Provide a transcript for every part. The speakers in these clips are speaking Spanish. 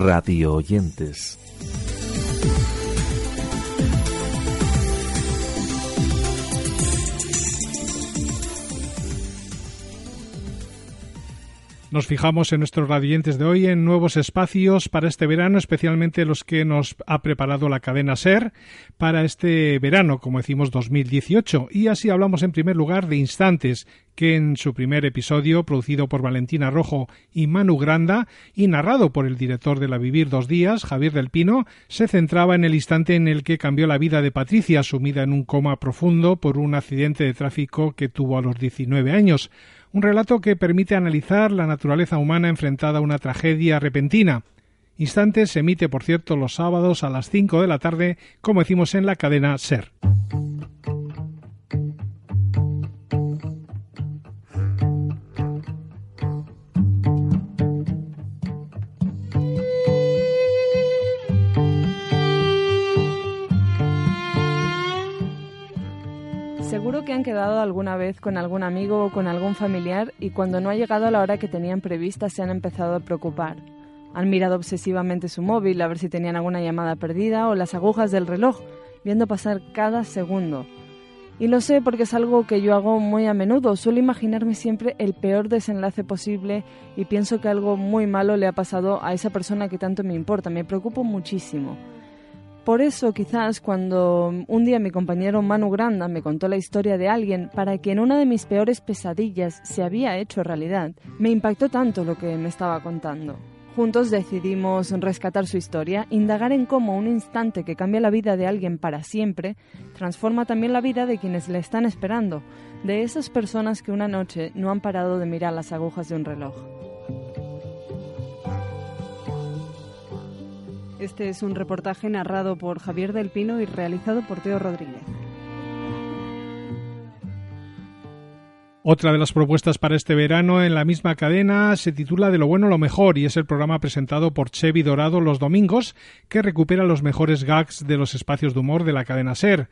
Radio oyentes. Nos fijamos en nuestros radiantes de hoy en nuevos espacios para este verano, especialmente los que nos ha preparado la cadena SER para este verano, como decimos 2018. Y así hablamos en primer lugar de Instantes, que en su primer episodio, producido por Valentina Rojo y Manu Granda y narrado por el director de La Vivir dos días, Javier del Pino, se centraba en el instante en el que cambió la vida de Patricia, sumida en un coma profundo por un accidente de tráfico que tuvo a los 19 años. Un relato que permite analizar la naturaleza humana enfrentada a una tragedia repentina. Instantes se emite, por cierto, los sábados a las 5 de la tarde, como decimos en la cadena SER. Seguro que han quedado alguna vez con algún amigo o con algún familiar y cuando no ha llegado a la hora que tenían prevista se han empezado a preocupar. Han mirado obsesivamente su móvil a ver si tenían alguna llamada perdida o las agujas del reloj, viendo pasar cada segundo. Y lo sé porque es algo que yo hago muy a menudo. Suelo imaginarme siempre el peor desenlace posible y pienso que algo muy malo le ha pasado a esa persona que tanto me importa. Me preocupo muchísimo. Por eso, quizás, cuando un día mi compañero Manu Granda me contó la historia de alguien para quien una de mis peores pesadillas se había hecho realidad, me impactó tanto lo que me estaba contando. Juntos decidimos rescatar su historia, indagar en cómo un instante que cambia la vida de alguien para siempre transforma también la vida de quienes le están esperando, de esas personas que una noche no han parado de mirar las agujas de un reloj. Este es un reportaje narrado por Javier del Pino y realizado por Teo Rodríguez. Otra de las propuestas para este verano en la misma cadena se titula De lo bueno lo mejor y es el programa presentado por Chevy Dorado los domingos que recupera los mejores gags de los espacios de humor de la cadena SER.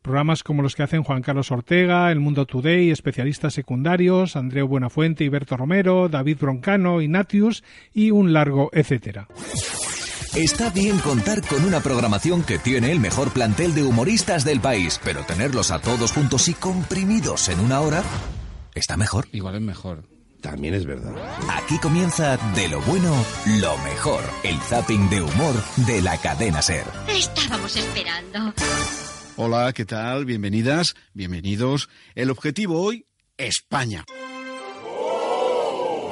Programas como los que hacen Juan Carlos Ortega, El Mundo Today, especialistas secundarios, Andreu Buenafuente y Berto Romero, David Broncano, Ignatius y un largo etcétera. Está bien contar con una programación que tiene el mejor plantel de humoristas del país, pero tenerlos a todos juntos y comprimidos en una hora está mejor. Igual es mejor. También es verdad. Aquí comienza De lo bueno, lo mejor. El zapping de humor de la cadena Ser. Estábamos esperando. Hola, ¿qué tal? Bienvenidas, bienvenidos. El objetivo hoy, España.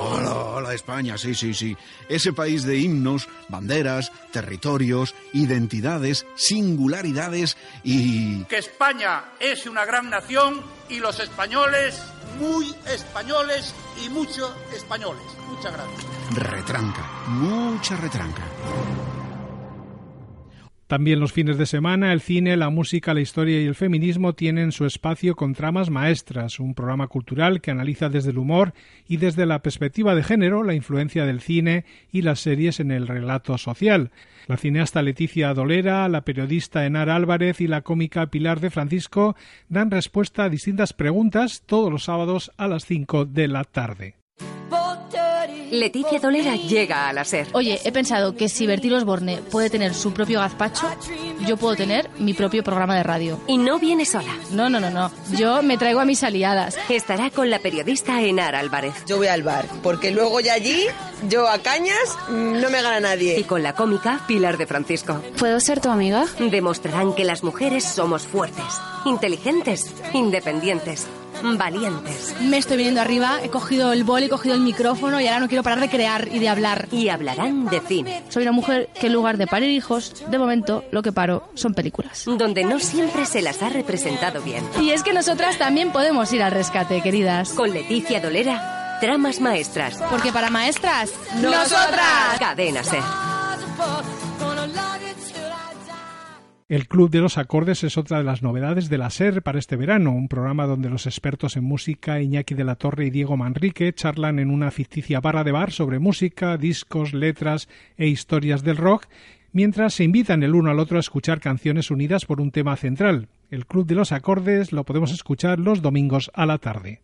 Hola, hola España, sí, sí, sí. Ese país de himnos, banderas, territorios, identidades, singularidades y... Que España es una gran nación y los españoles muy españoles y muchos españoles. Muchas gracias. Retranca, mucha retranca. También los fines de semana, el cine, la música, la historia y el feminismo tienen su espacio con Tramas Maestras, un programa cultural que analiza desde el humor y desde la perspectiva de género la influencia del cine y las series en el relato social. La cineasta Leticia Dolera, la periodista Enar Álvarez y la cómica Pilar de Francisco dan respuesta a distintas preguntas todos los sábados a las 5 de la tarde. Leticia Dolera llega a la SER. Oye, he pensado que si Bertil Osborne puede tener su propio gazpacho, yo puedo tener mi propio programa de radio. Y no viene sola. No, no, no, no. Yo me traigo a mis aliadas. Estará con la periodista Enar Álvarez. Yo voy al bar, porque luego ya allí, yo a cañas, no me gana nadie. Y con la cómica Pilar de Francisco. ¿Puedo ser tu amiga? Demostrarán que las mujeres somos fuertes, inteligentes, independientes. Valientes. Me estoy viniendo arriba, he cogido el bol, he cogido el micrófono y ahora no quiero parar de crear y de hablar. Y hablarán de cine. Soy una mujer que en lugar de parir hijos, de momento lo que paro son películas. Donde no siempre se las ha representado bien. Y es que nosotras también podemos ir al rescate, queridas. Con Leticia Dolera, tramas maestras. Porque para maestras, ¡Nosotras! Cadena Ser. El Club de los Acordes es otra de las novedades de la SER para este verano, un programa donde los expertos en música Iñaki de la Torre y Diego Manrique charlan en una ficticia barra de bar sobre música, discos, letras e historias del rock, mientras se invitan el uno al otro a escuchar canciones unidas por un tema central. El Club de los Acordes lo podemos escuchar los domingos a la tarde.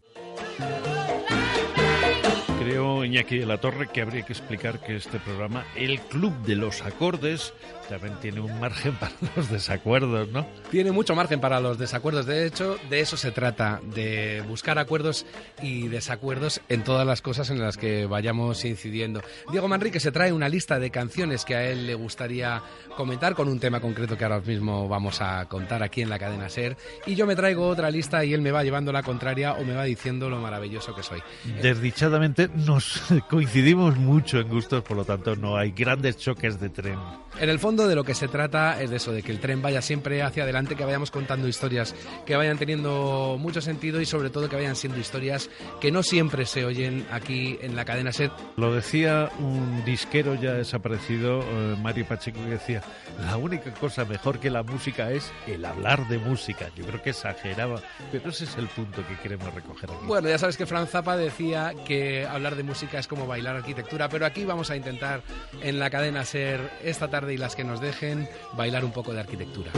Iñaki de la Torre, que habría que explicar que este programa, el Club de los Acordes, también tiene un margen para los desacuerdos, ¿no? Tiene mucho margen para los desacuerdos. De hecho, de eso se trata, de buscar acuerdos y desacuerdos en todas las cosas en las que vayamos incidiendo. Diego Manrique se trae una lista de canciones que a él le gustaría comentar con un tema concreto que ahora mismo vamos a contar aquí en la cadena Ser. Y yo me traigo otra lista y él me va llevando la contraria o me va diciendo lo maravilloso que soy. Desdichadamente nos coincidimos mucho en gustos, por lo tanto no hay grandes choques de tren. En el fondo de lo que se trata es de eso, de que el tren vaya siempre hacia adelante, que vayamos contando historias que vayan teniendo mucho sentido y sobre todo que vayan siendo historias que no siempre se oyen aquí en la cadena SET. Lo decía un disquero ya desaparecido, eh, Mario Pacheco, que decía, la única cosa mejor que la música es el hablar de música. Yo creo que exageraba, pero ese es el punto que queremos recoger aquí. Bueno, ya sabes que Franz Zappa decía que hablar de música es como bailar arquitectura, pero aquí vamos a intentar en la cadena SER esta tarde y las que nos dejen bailar un poco de arquitectura.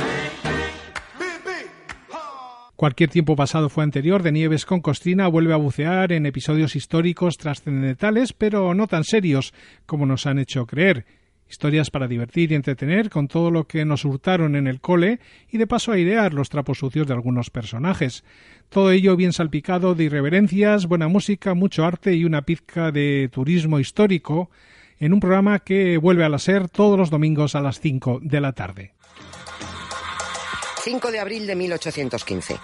Cualquier tiempo pasado fue anterior, de Nieves con Costrina vuelve a bucear en episodios históricos trascendentales, pero no tan serios como nos han hecho creer. Historias para divertir y entretener con todo lo que nos hurtaron en el cole y de paso airear los trapos sucios de algunos personajes. Todo ello bien salpicado de irreverencias, buena música, mucho arte y una pizca de turismo histórico en un programa que vuelve a la SER todos los domingos a las 5 de la tarde. 5 de abril de 1815.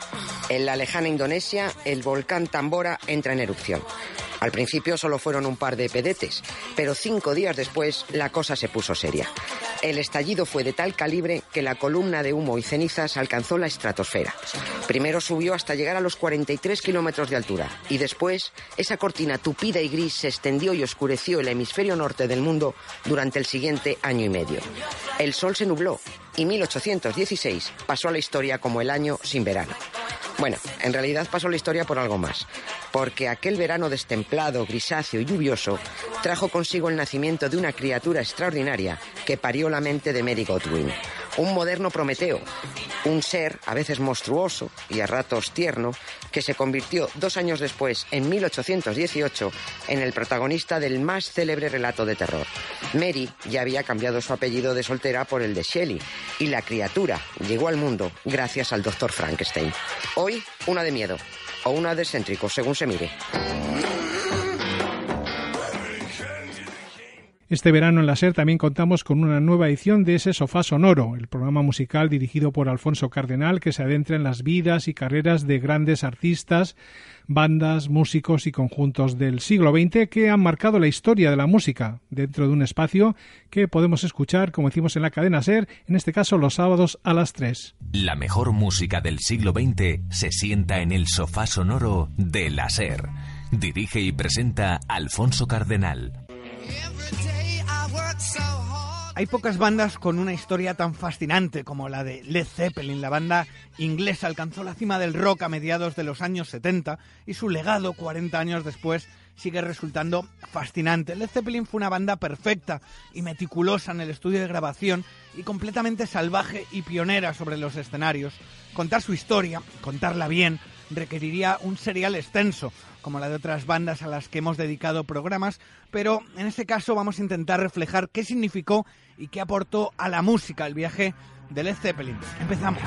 En la lejana Indonesia, el volcán Tambora entra en erupción. Al principio solo fueron un par de pedetes, pero cinco días después la cosa se puso seria. El estallido fue de tal calibre que la columna de humo y cenizas alcanzó la estratosfera. Primero subió hasta llegar a los 43 kilómetros de altura y después esa cortina tupida y gris se extendió y oscureció el hemisferio norte del mundo durante el siguiente año y medio. El sol se nubló y 1816 pasó a la historia como el año sin verano. Bueno, en realidad pasó la historia por algo más, porque aquel verano destemplado, grisáceo y lluvioso trajo consigo el nacimiento de una criatura extraordinaria que parió la mente de Mary Godwin. Un moderno Prometeo, un ser a veces monstruoso y a ratos tierno, que se convirtió dos años después, en 1818, en el protagonista del más célebre relato de terror. Mary ya había cambiado su apellido de soltera por el de Shelley, y la criatura llegó al mundo gracias al doctor Frankenstein. Hoy, una de miedo, o una de excéntrico, según se mire. Este verano en la SER también contamos con una nueva edición de ese Sofá Sonoro, el programa musical dirigido por Alfonso Cardenal que se adentra en las vidas y carreras de grandes artistas, bandas, músicos y conjuntos del siglo XX que han marcado la historia de la música dentro de un espacio que podemos escuchar, como decimos en la cadena SER, en este caso los sábados a las 3. La mejor música del siglo XX se sienta en el Sofá Sonoro de la SER. Dirige y presenta Alfonso Cardenal. Hay pocas bandas con una historia tan fascinante como la de Led Zeppelin. La banda inglesa alcanzó la cima del rock a mediados de los años 70 y su legado 40 años después sigue resultando fascinante. Led Zeppelin fue una banda perfecta y meticulosa en el estudio de grabación y completamente salvaje y pionera sobre los escenarios. Contar su historia, contarla bien, requeriría un serial extenso, como la de otras bandas a las que hemos dedicado programas, pero en este caso vamos a intentar reflejar qué significó y qué aportó a la música el viaje de Led Zeppelin. Empezamos.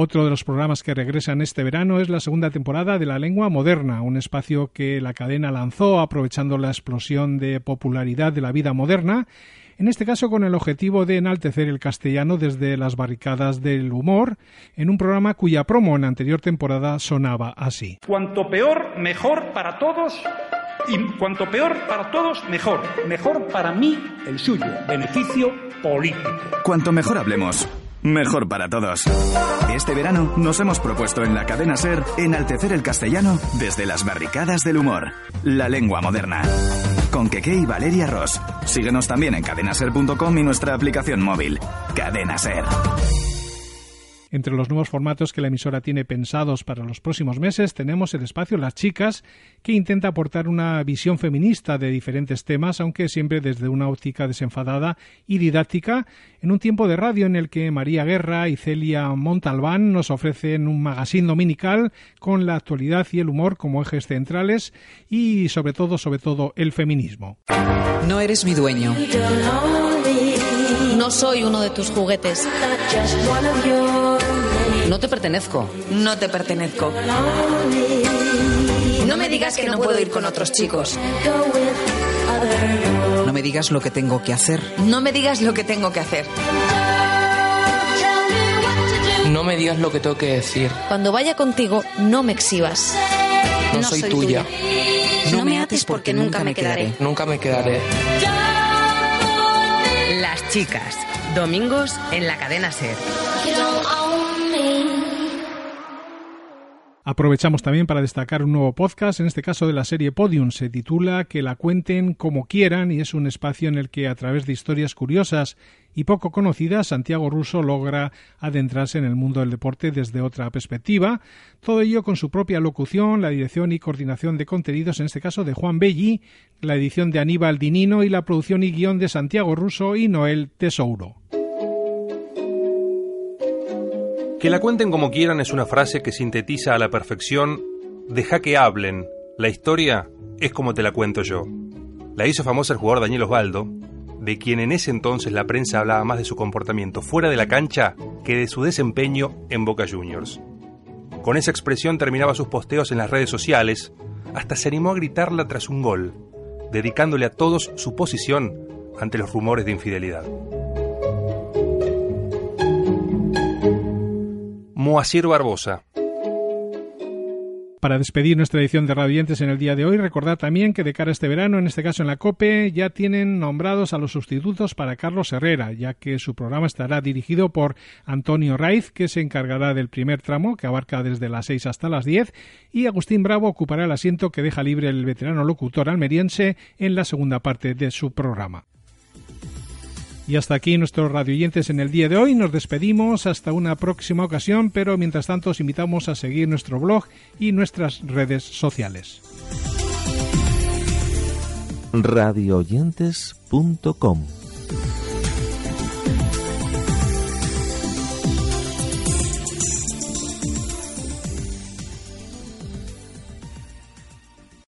Otro de los programas que regresan este verano es la segunda temporada de La Lengua Moderna, un espacio que la cadena lanzó aprovechando la explosión de popularidad de la vida moderna en este caso con el objetivo de enaltecer el castellano desde las barricadas del humor, en un programa cuya promo en la anterior temporada sonaba así. Cuanto peor, mejor para todos. Y cuanto peor para todos, mejor. Mejor para mí, el suyo. Beneficio político. Cuanto mejor hablemos, mejor para todos. Este verano nos hemos propuesto en la cadena Ser enaltecer el castellano desde las barricadas del humor. La lengua moderna. Con Keke y Valeria Ross. Síguenos también en cadenaser.com y nuestra aplicación móvil. Cadena Ser. Entre los nuevos formatos que la emisora tiene pensados para los próximos meses tenemos el espacio Las Chicas, que intenta aportar una visión feminista de diferentes temas, aunque siempre desde una óptica desenfadada y didáctica, en un tiempo de radio en el que María Guerra y Celia Montalbán nos ofrecen un magazine dominical con la actualidad y el humor como ejes centrales y sobre todo, sobre todo, el feminismo. No eres mi dueño. No soy uno de tus juguetes. No te pertenezco. No te pertenezco. No me digas que no puedo ir con otros chicos. No me digas lo que tengo que hacer. No me digas lo que tengo que hacer. No me digas lo que tengo que decir. Cuando vaya contigo, no me exhibas. No, soy, tuya. No me ates porque nunca me quedaré. Nunca me quedaré. Las chicas. Domingos en la cadena Ser. Aprovechamos también para destacar un nuevo podcast, en este caso de la serie Podium. Se titula Que la cuenten como quieran y es un espacio en el que a través de historias curiosas y poco conocidas, Santiago Russo logra adentrarse en el mundo del deporte desde otra perspectiva. Todo ello con su propia locución, la dirección y coordinación de contenidos, en este caso de Juan Belli, la edición de Aníbal Dinino y la producción y guion de Santiago Russo y Noel Tesouro. Que la cuenten como quieran es una frase que sintetiza a la perfección Deja que hablen, la historia es como te la cuento yo. La hizo famosa el jugador Daniel Osvaldo, de quien en ese entonces la prensa hablaba más de su comportamiento fuera de la cancha que de su desempeño en Boca Juniors. Con esa expresión terminaba sus posteos en las redes sociales, hasta se animó a gritarla tras un gol, dedicándole a todos su posición ante los rumores de infidelidad. Moacir Barbosa. Para despedir nuestra edición de Radiantes en el día de hoy, recordad también que de cara a este verano, en este caso en la COPE, ya tienen nombrados a los sustitutos para Carlos Herrera, ya que su programa estará dirigido por Antonio Raiz, que se encargará del primer tramo, que abarca desde las 6 hasta las 10, y Agustín Bravo ocupará el asiento que deja libre el veterano locutor almeriense en la segunda parte de su programa. Y hasta aquí nuestros radioyentes en el día de hoy. Nos despedimos hasta una próxima ocasión, pero mientras tanto os invitamos a seguir nuestro blog y nuestras redes sociales. radioyentes.com